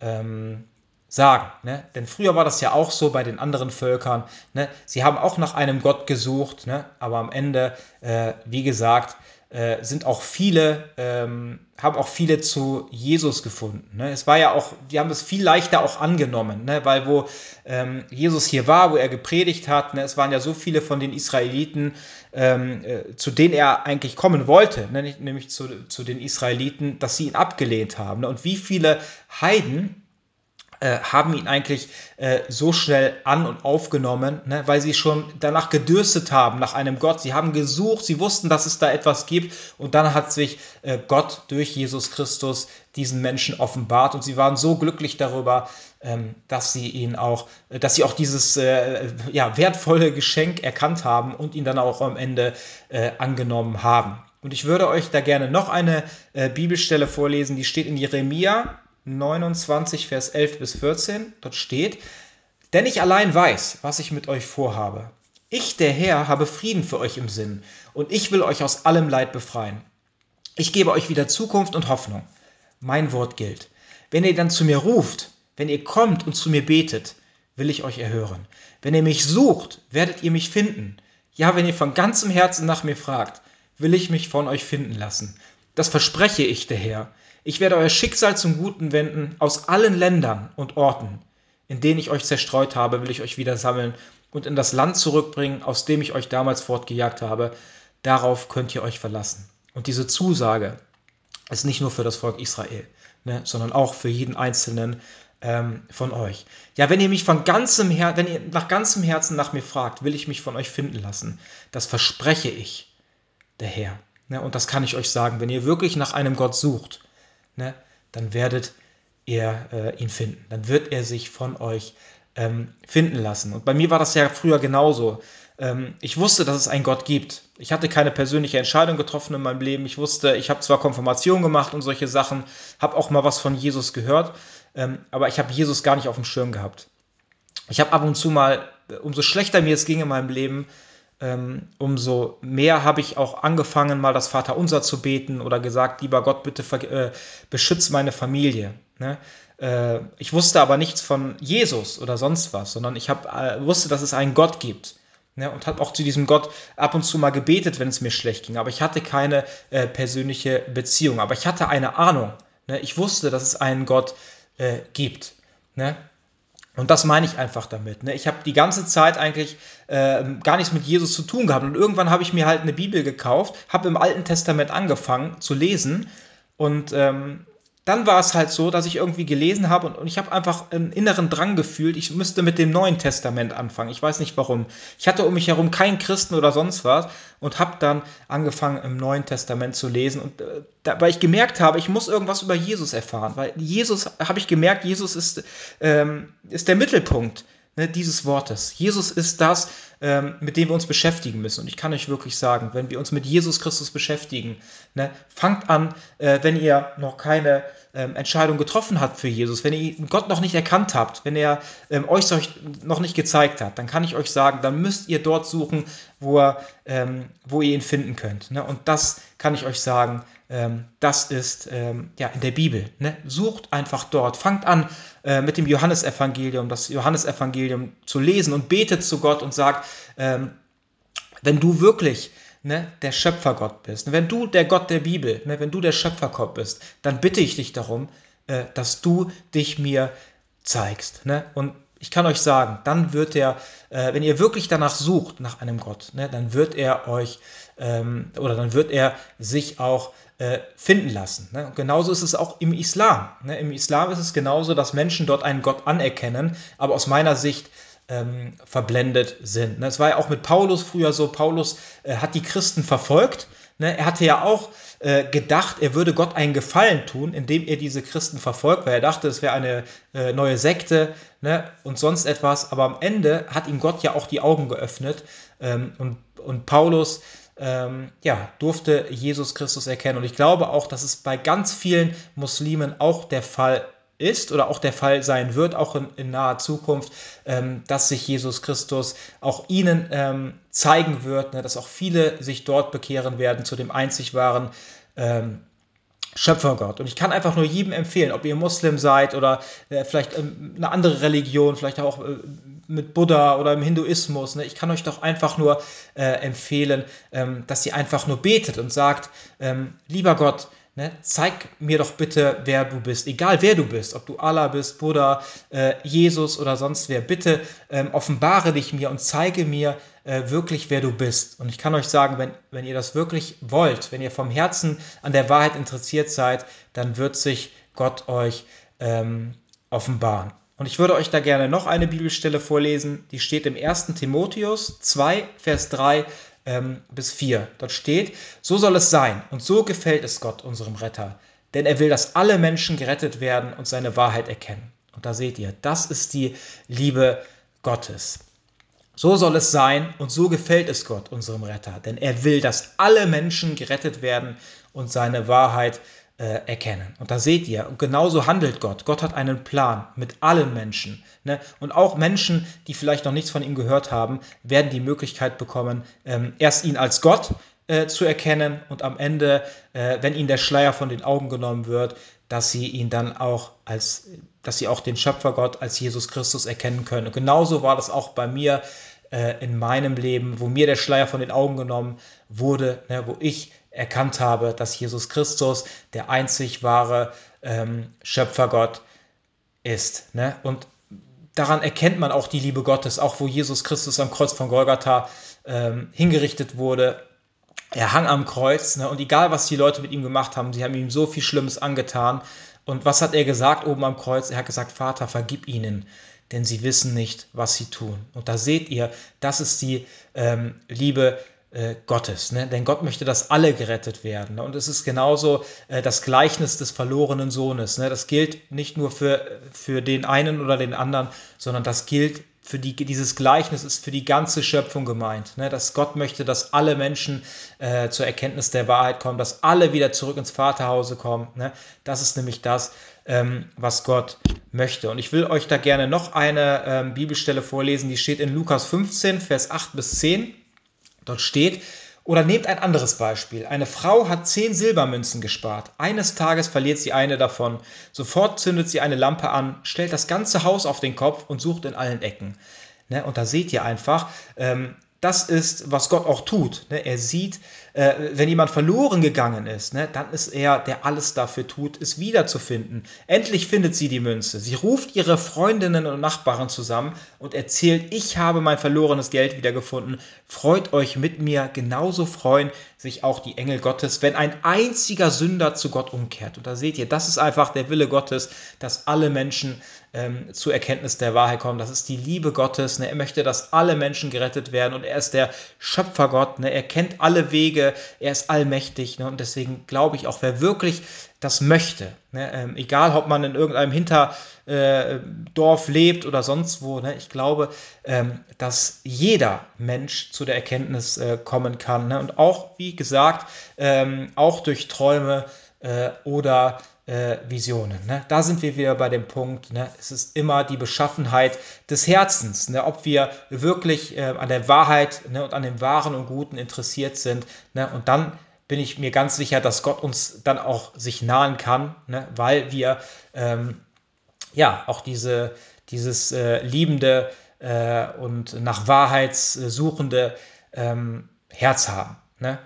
ähm, sagen. Ne? Denn früher war das ja auch so bei den anderen Völkern. Ne? Sie haben auch nach einem Gott gesucht, ne? aber am Ende, äh, wie gesagt, äh, sind auch viele, ähm, haben auch viele zu Jesus gefunden. Ne? Es war ja auch, die haben es viel leichter auch angenommen, ne? weil wo ähm, Jesus hier war, wo er gepredigt hat, ne? es waren ja so viele von den Israeliten, ähm, äh, zu denen er eigentlich kommen wollte, ne? nämlich zu, zu den Israeliten, dass sie ihn abgelehnt haben. Ne? Und wie viele Heiden äh, haben ihn eigentlich äh, so schnell an und aufgenommen, ne, weil sie schon danach gedürstet haben, nach einem Gott. Sie haben gesucht, sie wussten, dass es da etwas gibt und dann hat sich äh, Gott durch Jesus Christus diesen Menschen offenbart und sie waren so glücklich darüber, ähm, dass sie ihn auch, äh, dass sie auch dieses äh, ja, wertvolle Geschenk erkannt haben und ihn dann auch am Ende angenommen haben. Und ich würde euch da gerne noch eine Bibelstelle vorlesen, die steht in Jeremia 29, Vers 11 bis 14, dort steht, denn ich allein weiß, was ich mit euch vorhabe. Ich, der Herr, habe Frieden für euch im Sinn und ich will euch aus allem Leid befreien. Ich gebe euch wieder Zukunft und Hoffnung. Mein Wort gilt. Wenn ihr dann zu mir ruft, wenn ihr kommt und zu mir betet, will ich euch erhören. Wenn ihr mich sucht, werdet ihr mich finden. Ja, wenn ihr von ganzem Herzen nach mir fragt, will ich mich von euch finden lassen. Das verspreche ich, der Herr. Ich werde euer Schicksal zum Guten wenden, aus allen Ländern und Orten, in denen ich euch zerstreut habe, will ich euch wieder sammeln und in das Land zurückbringen, aus dem ich euch damals fortgejagt habe. Darauf könnt ihr euch verlassen. Und diese Zusage ist nicht nur für das Volk Israel, ne, sondern auch für jeden Einzelnen ähm, von euch. Ja, wenn ihr mich von ganzem Her wenn ihr nach ganzem Herzen nach mir fragt, will ich mich von euch finden lassen. Das verspreche ich, der Herr. Ne, und das kann ich euch sagen, wenn ihr wirklich nach einem Gott sucht, ne, dann werdet ihr äh, ihn finden. Dann wird er sich von euch ähm, finden lassen. Und bei mir war das ja früher genauso. Ähm, ich wusste, dass es einen Gott gibt. Ich hatte keine persönliche Entscheidung getroffen in meinem Leben. Ich wusste, ich habe zwar Konfirmation gemacht und solche Sachen, habe auch mal was von Jesus gehört, ähm, aber ich habe Jesus gar nicht auf dem Schirm gehabt. Ich habe ab und zu mal, umso schlechter mir es ging in meinem Leben, umso mehr habe ich auch angefangen, mal das Vaterunser zu beten oder gesagt, lieber Gott, bitte äh, beschütze meine Familie. Ne? Äh, ich wusste aber nichts von Jesus oder sonst was, sondern ich hab, äh, wusste, dass es einen Gott gibt. Ne? Und habe auch zu diesem Gott ab und zu mal gebetet, wenn es mir schlecht ging. Aber ich hatte keine äh, persönliche Beziehung. Aber ich hatte eine Ahnung. Ne? Ich wusste, dass es einen Gott äh, gibt. Ne? Und das meine ich einfach damit. Ne? Ich habe die ganze Zeit eigentlich äh, gar nichts mit Jesus zu tun gehabt. Und irgendwann habe ich mir halt eine Bibel gekauft, habe im Alten Testament angefangen zu lesen und ähm, dann war es halt so, dass ich irgendwie gelesen habe und, und ich habe einfach einen inneren Drang gefühlt, ich müsste mit dem Neuen Testament anfangen. Ich weiß nicht warum. Ich hatte um mich herum keinen Christen oder sonst was und habe dann angefangen im Neuen Testament zu lesen und äh, da, weil ich gemerkt habe, ich muss irgendwas über Jesus erfahren, weil Jesus habe ich gemerkt, Jesus ist, ähm, ist der Mittelpunkt ne, dieses Wortes. Jesus ist das, mit dem wir uns beschäftigen müssen. Und ich kann euch wirklich sagen, wenn wir uns mit Jesus Christus beschäftigen, ne, fangt an, äh, wenn ihr noch keine ähm, Entscheidung getroffen habt für Jesus, wenn ihr Gott noch nicht erkannt habt, wenn er ähm, euch noch nicht gezeigt hat, dann kann ich euch sagen, dann müsst ihr dort suchen, wo, er, ähm, wo ihr ihn finden könnt. Ne? Und das kann ich euch sagen, ähm, das ist ähm, ja in der Bibel. Ne? Sucht einfach dort. Fangt an äh, mit dem Johannesevangelium, das Johannesevangelium zu lesen und betet zu Gott und sagt, ähm, wenn du wirklich ne, der Schöpfergott bist, wenn du der Gott der Bibel, ne, wenn du der Schöpfergott bist, dann bitte ich dich darum, äh, dass du dich mir zeigst. Ne? Und ich kann euch sagen, dann wird er, äh, wenn ihr wirklich danach sucht, nach einem Gott, ne, dann wird er euch ähm, oder dann wird er sich auch äh, finden lassen. Ne? Und genauso ist es auch im Islam. Ne? Im Islam ist es genauso, dass Menschen dort einen Gott anerkennen, aber aus meiner Sicht ähm, verblendet sind. Ne? Es war ja auch mit Paulus früher so, Paulus äh, hat die Christen verfolgt. Ne? Er hatte ja auch äh, gedacht, er würde Gott einen Gefallen tun, indem er diese Christen verfolgt, weil er dachte, es wäre eine äh, neue Sekte ne? und sonst etwas. Aber am Ende hat ihm Gott ja auch die Augen geöffnet ähm, und, und Paulus ähm, ja, durfte Jesus Christus erkennen. Und ich glaube auch, dass es bei ganz vielen Muslimen auch der Fall ist oder auch der Fall sein wird, auch in, in naher Zukunft, ähm, dass sich Jesus Christus auch ihnen ähm, zeigen wird, ne, dass auch viele sich dort bekehren werden zu dem einzig wahren ähm, Schöpfergott. Und ich kann einfach nur jedem empfehlen, ob ihr Muslim seid oder äh, vielleicht ähm, eine andere Religion, vielleicht auch äh, mit Buddha oder im Hinduismus. Ne? Ich kann euch doch einfach nur äh, empfehlen, ähm, dass ihr einfach nur betet und sagt, ähm, lieber Gott, Ne? Zeig mir doch bitte, wer du bist. Egal wer du bist, ob du Allah bist, Buddha, äh, Jesus oder sonst wer. Bitte ähm, offenbare dich mir und zeige mir äh, wirklich, wer du bist. Und ich kann euch sagen, wenn, wenn ihr das wirklich wollt, wenn ihr vom Herzen an der Wahrheit interessiert seid, dann wird sich Gott euch ähm, offenbaren. Und ich würde euch da gerne noch eine Bibelstelle vorlesen, die steht im 1. Timotheus 2, Vers 3 ähm, bis 4. Dort steht, so soll es sein und so gefällt es Gott, unserem Retter, denn er will, dass alle Menschen gerettet werden und seine Wahrheit erkennen. Und da seht ihr, das ist die Liebe Gottes. So soll es sein und so gefällt es Gott, unserem Retter, denn er will, dass alle Menschen gerettet werden und seine Wahrheit erkennen äh, erkennen. Und da seht ihr, genauso handelt Gott. Gott hat einen Plan mit allen Menschen. Ne? Und auch Menschen, die vielleicht noch nichts von ihm gehört haben, werden die Möglichkeit bekommen, ähm, erst ihn als Gott äh, zu erkennen und am Ende, äh, wenn ihnen der Schleier von den Augen genommen wird, dass sie ihn dann auch als, dass sie auch den Schöpfergott als Jesus Christus erkennen können. Und genauso war das auch bei mir äh, in meinem Leben, wo mir der Schleier von den Augen genommen wurde, ne, wo ich erkannt habe, dass Jesus Christus der einzig wahre ähm, Schöpfergott ist. Ne? Und daran erkennt man auch die Liebe Gottes, auch wo Jesus Christus am Kreuz von Golgatha ähm, hingerichtet wurde. Er hang am Kreuz ne? und egal, was die Leute mit ihm gemacht haben, sie haben ihm so viel Schlimmes angetan. Und was hat er gesagt oben am Kreuz? Er hat gesagt, Vater, vergib ihnen, denn sie wissen nicht, was sie tun. Und da seht ihr, das ist die ähm, Liebe Gottes. Ne? Denn Gott möchte, dass alle gerettet werden. Und es ist genauso äh, das Gleichnis des verlorenen Sohnes. Ne? Das gilt nicht nur für, für den einen oder den anderen, sondern das gilt für die, dieses Gleichnis ist für die ganze Schöpfung gemeint. Ne? Dass Gott möchte, dass alle Menschen äh, zur Erkenntnis der Wahrheit kommen, dass alle wieder zurück ins Vaterhause kommen. Ne? Das ist nämlich das, ähm, was Gott möchte. Und ich will euch da gerne noch eine ähm, Bibelstelle vorlesen, die steht in Lukas 15, Vers 8 bis 10. Dort steht, oder nehmt ein anderes Beispiel. Eine Frau hat zehn Silbermünzen gespart. Eines Tages verliert sie eine davon. Sofort zündet sie eine Lampe an, stellt das ganze Haus auf den Kopf und sucht in allen Ecken. Ne? Und da seht ihr einfach, ähm, das ist, was Gott auch tut. Ne? Er sieht, äh, wenn jemand verloren gegangen ist, ne, dann ist er, der alles dafür tut, es wiederzufinden. Endlich findet sie die Münze. Sie ruft ihre Freundinnen und Nachbarn zusammen und erzählt, ich habe mein verlorenes Geld wiedergefunden. Freut euch mit mir, genauso freuen sich auch die Engel Gottes, wenn ein einziger Sünder zu Gott umkehrt. Und da seht ihr, das ist einfach der Wille Gottes, dass alle Menschen ähm, zur Erkenntnis der Wahrheit kommen. Das ist die Liebe Gottes. Ne? Er möchte, dass alle Menschen gerettet werden und er ist der Schöpfergott. Ne? Er kennt alle Wege, er ist allmächtig. Ne? Und deswegen glaube ich auch, wer wirklich das möchte, ne? ähm, egal ob man in irgendeinem Hinterdorf äh, lebt oder sonst wo, ne? ich glaube, ähm, dass jeder Mensch zu der Erkenntnis äh, kommen kann. Ne? Und auch, wie gesagt, ähm, auch durch Träume äh, oder äh, Visionen. Ne? Da sind wir wieder bei dem Punkt, ne? es ist immer die Beschaffenheit des Herzens, ne? ob wir wirklich äh, an der Wahrheit ne? und an dem Wahren und Guten interessiert sind. Ne? Und dann bin ich mir ganz sicher, dass Gott uns dann auch sich nahen kann, ne? weil wir ähm, ja auch diese, dieses äh, liebende äh, und nach Wahrheit suchende ähm, Herz haben. Ne?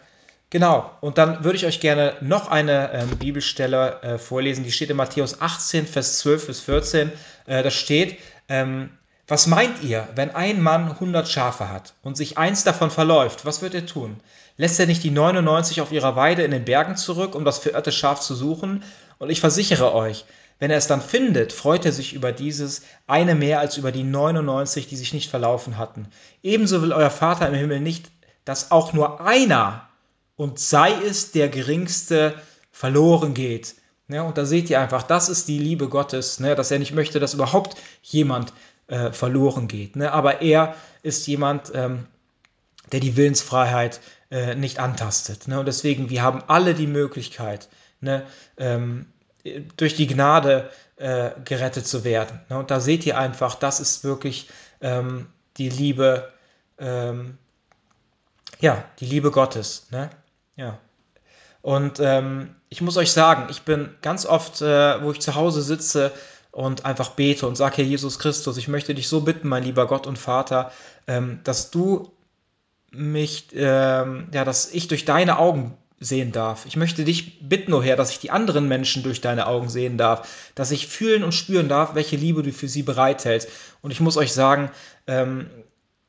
Genau, und dann würde ich euch gerne noch eine ähm, Bibelstelle äh, vorlesen, die steht in Matthäus 18, Vers 12 bis 14. Äh, da steht, ähm, was meint ihr, wenn ein Mann 100 Schafe hat und sich eins davon verläuft, was wird er tun? Lässt er nicht die 99 auf ihrer Weide in den Bergen zurück, um das verirrte Schaf zu suchen? Und ich versichere euch, wenn er es dann findet, freut er sich über dieses eine mehr als über die 99, die sich nicht verlaufen hatten. Ebenso will euer Vater im Himmel nicht, dass auch nur einer und sei es der geringste verloren geht. Ja, und da seht ihr einfach, das ist die Liebe Gottes, ne, dass er nicht möchte, dass überhaupt jemand äh, verloren geht. Ne, aber er ist jemand, ähm, der die Willensfreiheit äh, nicht antastet. Ne, und deswegen, wir haben alle die Möglichkeit, ne, ähm, durch die Gnade äh, gerettet zu werden. Ne, und da seht ihr einfach, das ist wirklich ähm, die Liebe, ähm, ja, die Liebe Gottes. Ne? Ja. Und ähm, ich muss euch sagen, ich bin ganz oft, äh, wo ich zu Hause sitze und einfach bete und sage, Herr Jesus Christus, ich möchte dich so bitten, mein lieber Gott und Vater, ähm, dass du mich, ähm, ja, dass ich durch deine Augen sehen darf. Ich möchte dich bitten, oh Herr, dass ich die anderen Menschen durch deine Augen sehen darf, dass ich fühlen und spüren darf, welche Liebe du für sie bereithältst. Und ich muss euch sagen, ähm,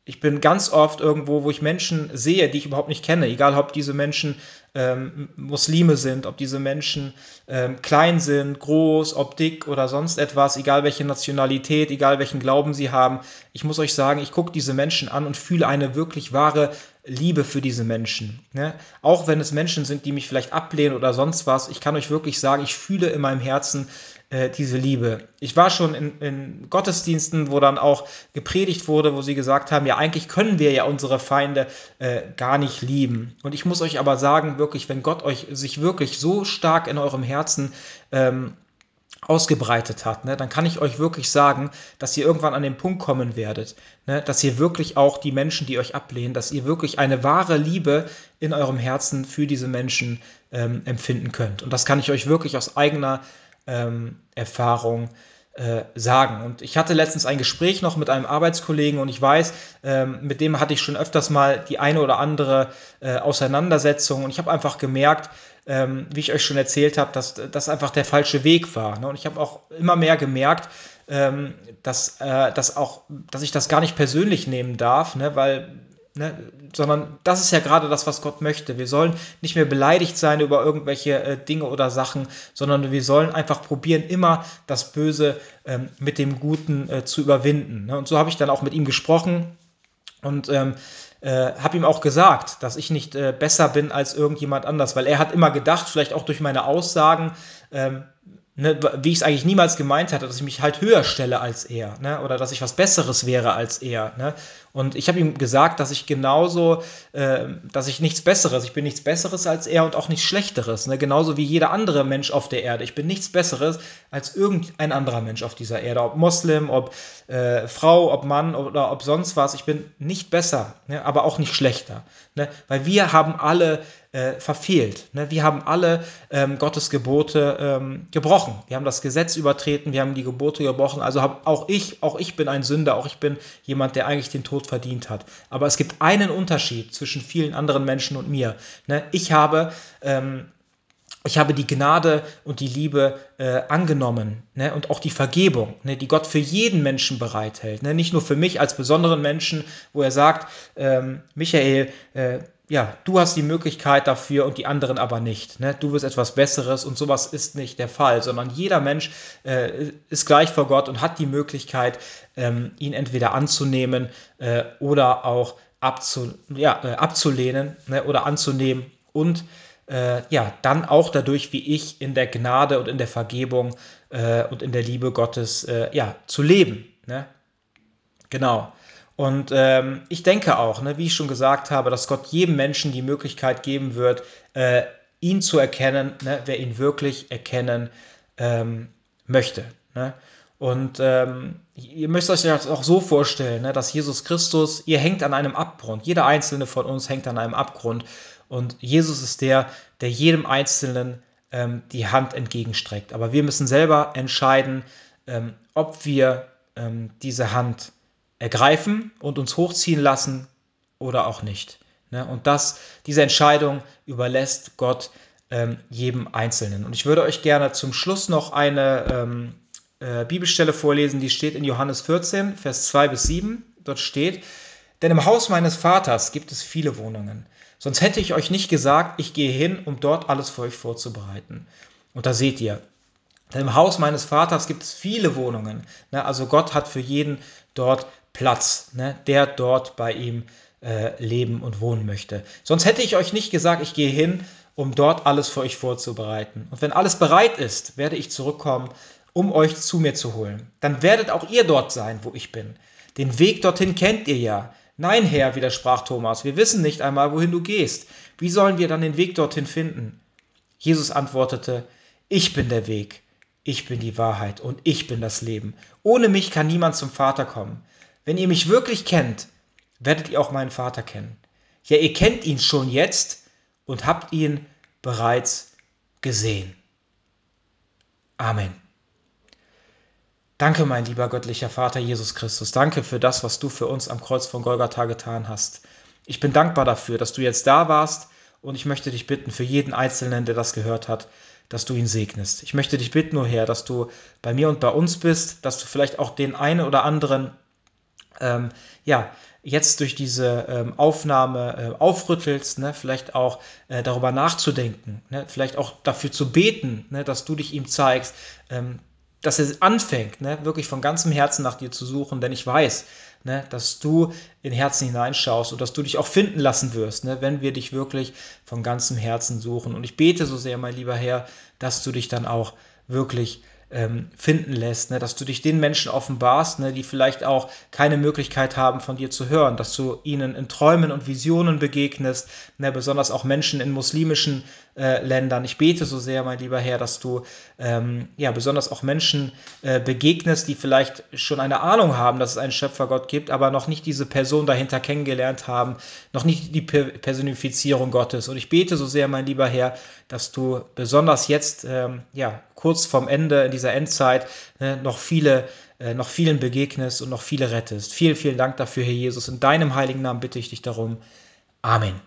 ich bin ganz oft irgendwo, wo ich Menschen sehe, die ich überhaupt nicht kenne, egal ob diese Menschen ähm, Muslime sind, ob diese Menschen ähm, klein sind, groß, ob dick oder sonst etwas, egal welche Nationalität, egal welchen Glauben sie haben. Ich muss euch sagen, ich gucke diese Menschen an und fühle eine wirklich wahre Liebe für diese Menschen. Ne? Auch wenn es Menschen sind, die mich vielleicht ablehnen oder sonst was, ich kann euch wirklich sagen, ich fühle in meinem Herzen äh, diese Liebe. Ich war schon in, in, Gottesdiensten, wo dann auch gepredigt wurde, wo sie gesagt haben, ja eigentlich können wir ja unsere Feinde äh, gar nicht lieben. Und ich muss euch aber sagen, wirklich, wenn Gott euch sich wirklich so stark in eurem Herzen ähm, ausgebreitet hat, ne, dann kann ich euch wirklich sagen, dass ihr irgendwann an den Punkt kommen werdet, ne, dass ihr wirklich auch die Menschen, die euch ablehnen, dass ihr wirklich eine wahre Liebe in eurem Herzen für diese Menschen ähm, empfinden könnt. Und das kann ich euch wirklich aus eigener ähm, Erfahrung äh, sagen. Und ich hatte letztens ein Gespräch noch mit einem Arbeitskollegen und ich weiß, ähm, mit dem hatte ich schon öfters mal die eine oder andere äh, Auseinandersetzung und ich habe einfach gemerkt, ähm, wie ich euch schon erzählt habe, dass das einfach der falsche Weg war. Ne? Und ich habe auch immer mehr gemerkt, ähm, dass, äh, dass, auch, dass ich das gar nicht persönlich nehmen darf, ne? weil Ne? Sondern das ist ja gerade das, was Gott möchte. Wir sollen nicht mehr beleidigt sein über irgendwelche äh, Dinge oder Sachen, sondern wir sollen einfach probieren, immer das Böse ähm, mit dem Guten äh, zu überwinden. Ne? Und so habe ich dann auch mit ihm gesprochen und ähm, äh, habe ihm auch gesagt, dass ich nicht äh, besser bin als irgendjemand anders, weil er hat immer gedacht, vielleicht auch durch meine Aussagen, ähm, ne, wie ich es eigentlich niemals gemeint hatte, dass ich mich halt höher stelle als er, ne, oder dass ich was Besseres wäre als er, ne. Und ich habe ihm gesagt, dass ich genauso, äh, dass ich nichts Besseres, ich bin nichts Besseres als er und auch nichts Schlechteres, ne, genauso wie jeder andere Mensch auf der Erde. Ich bin nichts Besseres als irgendein anderer Mensch auf dieser Erde, ob Moslem, ob äh, Frau, ob Mann oder ob sonst was. Ich bin nicht besser, ne, aber auch nicht schlechter, ne, weil wir haben alle äh, verfehlt. Ne? Wir haben alle ähm, Gottes Gebote ähm, gebrochen. Wir haben das Gesetz übertreten, wir haben die Gebote gebrochen. Also hab, auch ich, auch ich bin ein Sünder, auch ich bin jemand, der eigentlich den Tod verdient hat. Aber es gibt einen Unterschied zwischen vielen anderen Menschen und mir. Ne? Ich habe ähm, ich habe die Gnade und die Liebe äh, angenommen ne? und auch die Vergebung, ne? die Gott für jeden Menschen bereithält. Ne? Nicht nur für mich als besonderen Menschen, wo er sagt, ähm, Michael, äh, ja, du hast die Möglichkeit dafür und die anderen aber nicht. Ne? Du wirst etwas Besseres und sowas ist nicht der Fall, sondern jeder Mensch äh, ist gleich vor Gott und hat die Möglichkeit, ähm, ihn entweder anzunehmen äh, oder auch abzu, ja, äh, abzulehnen ne? oder anzunehmen und äh, ja, dann auch dadurch, wie ich in der Gnade und in der Vergebung äh, und in der Liebe Gottes äh, ja, zu leben. Ne? Genau. Und ähm, ich denke auch, ne, wie ich schon gesagt habe, dass Gott jedem Menschen die Möglichkeit geben wird, äh, ihn zu erkennen, ne, wer ihn wirklich erkennen ähm, möchte. Ne? Und ähm, ihr müsst euch das auch so vorstellen, ne, dass Jesus Christus, ihr hängt an einem Abgrund. Jeder einzelne von uns hängt an einem Abgrund. Und Jesus ist der, der jedem Einzelnen ähm, die Hand entgegenstreckt. Aber wir müssen selber entscheiden, ähm, ob wir ähm, diese Hand ergreifen und uns hochziehen lassen oder auch nicht. Ne? Und das, diese Entscheidung überlässt Gott ähm, jedem Einzelnen. Und ich würde euch gerne zum Schluss noch eine ähm, äh, Bibelstelle vorlesen, die steht in Johannes 14, Vers 2 bis 7. Dort steht, denn im Haus meines Vaters gibt es viele Wohnungen. Sonst hätte ich euch nicht gesagt, ich gehe hin, um dort alles für euch vorzubereiten. Und da seht ihr, denn im Haus meines Vaters gibt es viele Wohnungen. Ne? Also Gott hat für jeden dort Platz, ne, der dort bei ihm äh, leben und wohnen möchte. Sonst hätte ich euch nicht gesagt, ich gehe hin, um dort alles für euch vorzubereiten. Und wenn alles bereit ist, werde ich zurückkommen, um euch zu mir zu holen. Dann werdet auch ihr dort sein, wo ich bin. Den Weg dorthin kennt ihr ja. Nein, Herr, widersprach Thomas, wir wissen nicht einmal, wohin du gehst. Wie sollen wir dann den Weg dorthin finden? Jesus antwortete, ich bin der Weg, ich bin die Wahrheit und ich bin das Leben. Ohne mich kann niemand zum Vater kommen. Wenn ihr mich wirklich kennt, werdet ihr auch meinen Vater kennen. Ja, ihr kennt ihn schon jetzt und habt ihn bereits gesehen. Amen. Danke, mein lieber göttlicher Vater Jesus Christus. Danke für das, was du für uns am Kreuz von Golgatha getan hast. Ich bin dankbar dafür, dass du jetzt da warst und ich möchte dich bitten, für jeden Einzelnen, der das gehört hat, dass du ihn segnest. Ich möchte dich bitten, nur oh Herr, dass du bei mir und bei uns bist, dass du vielleicht auch den einen oder anderen ähm, ja, jetzt durch diese ähm, Aufnahme äh, aufrüttelst, ne, vielleicht auch äh, darüber nachzudenken, ne, vielleicht auch dafür zu beten, ne, dass du dich ihm zeigst, ähm, dass er anfängt, ne, wirklich von ganzem Herzen nach dir zu suchen, denn ich weiß, ne, dass du in Herzen hineinschaust und dass du dich auch finden lassen wirst, ne, wenn wir dich wirklich von ganzem Herzen suchen. Und ich bete so sehr, mein lieber Herr, dass du dich dann auch wirklich ähm, finden lässt, ne? dass du dich den Menschen offenbarst, ne? die vielleicht auch keine Möglichkeit haben, von dir zu hören, dass du ihnen in Träumen und Visionen begegnest, ne? besonders auch Menschen in muslimischen äh, Ländern. Ich bete so sehr, mein lieber Herr, dass du ähm, ja besonders auch Menschen äh, begegnest, die vielleicht schon eine Ahnung haben, dass es einen Schöpfergott gibt, aber noch nicht diese Person dahinter kennengelernt haben, noch nicht die Personifizierung Gottes. Und ich bete so sehr, mein lieber Herr, dass du besonders jetzt ähm, ja kurz vorm Ende in dieser Endzeit äh, noch viele äh, noch vielen begegnest und noch viele rettest. Vielen, vielen Dank dafür, Herr Jesus. In deinem heiligen Namen bitte ich dich darum. Amen.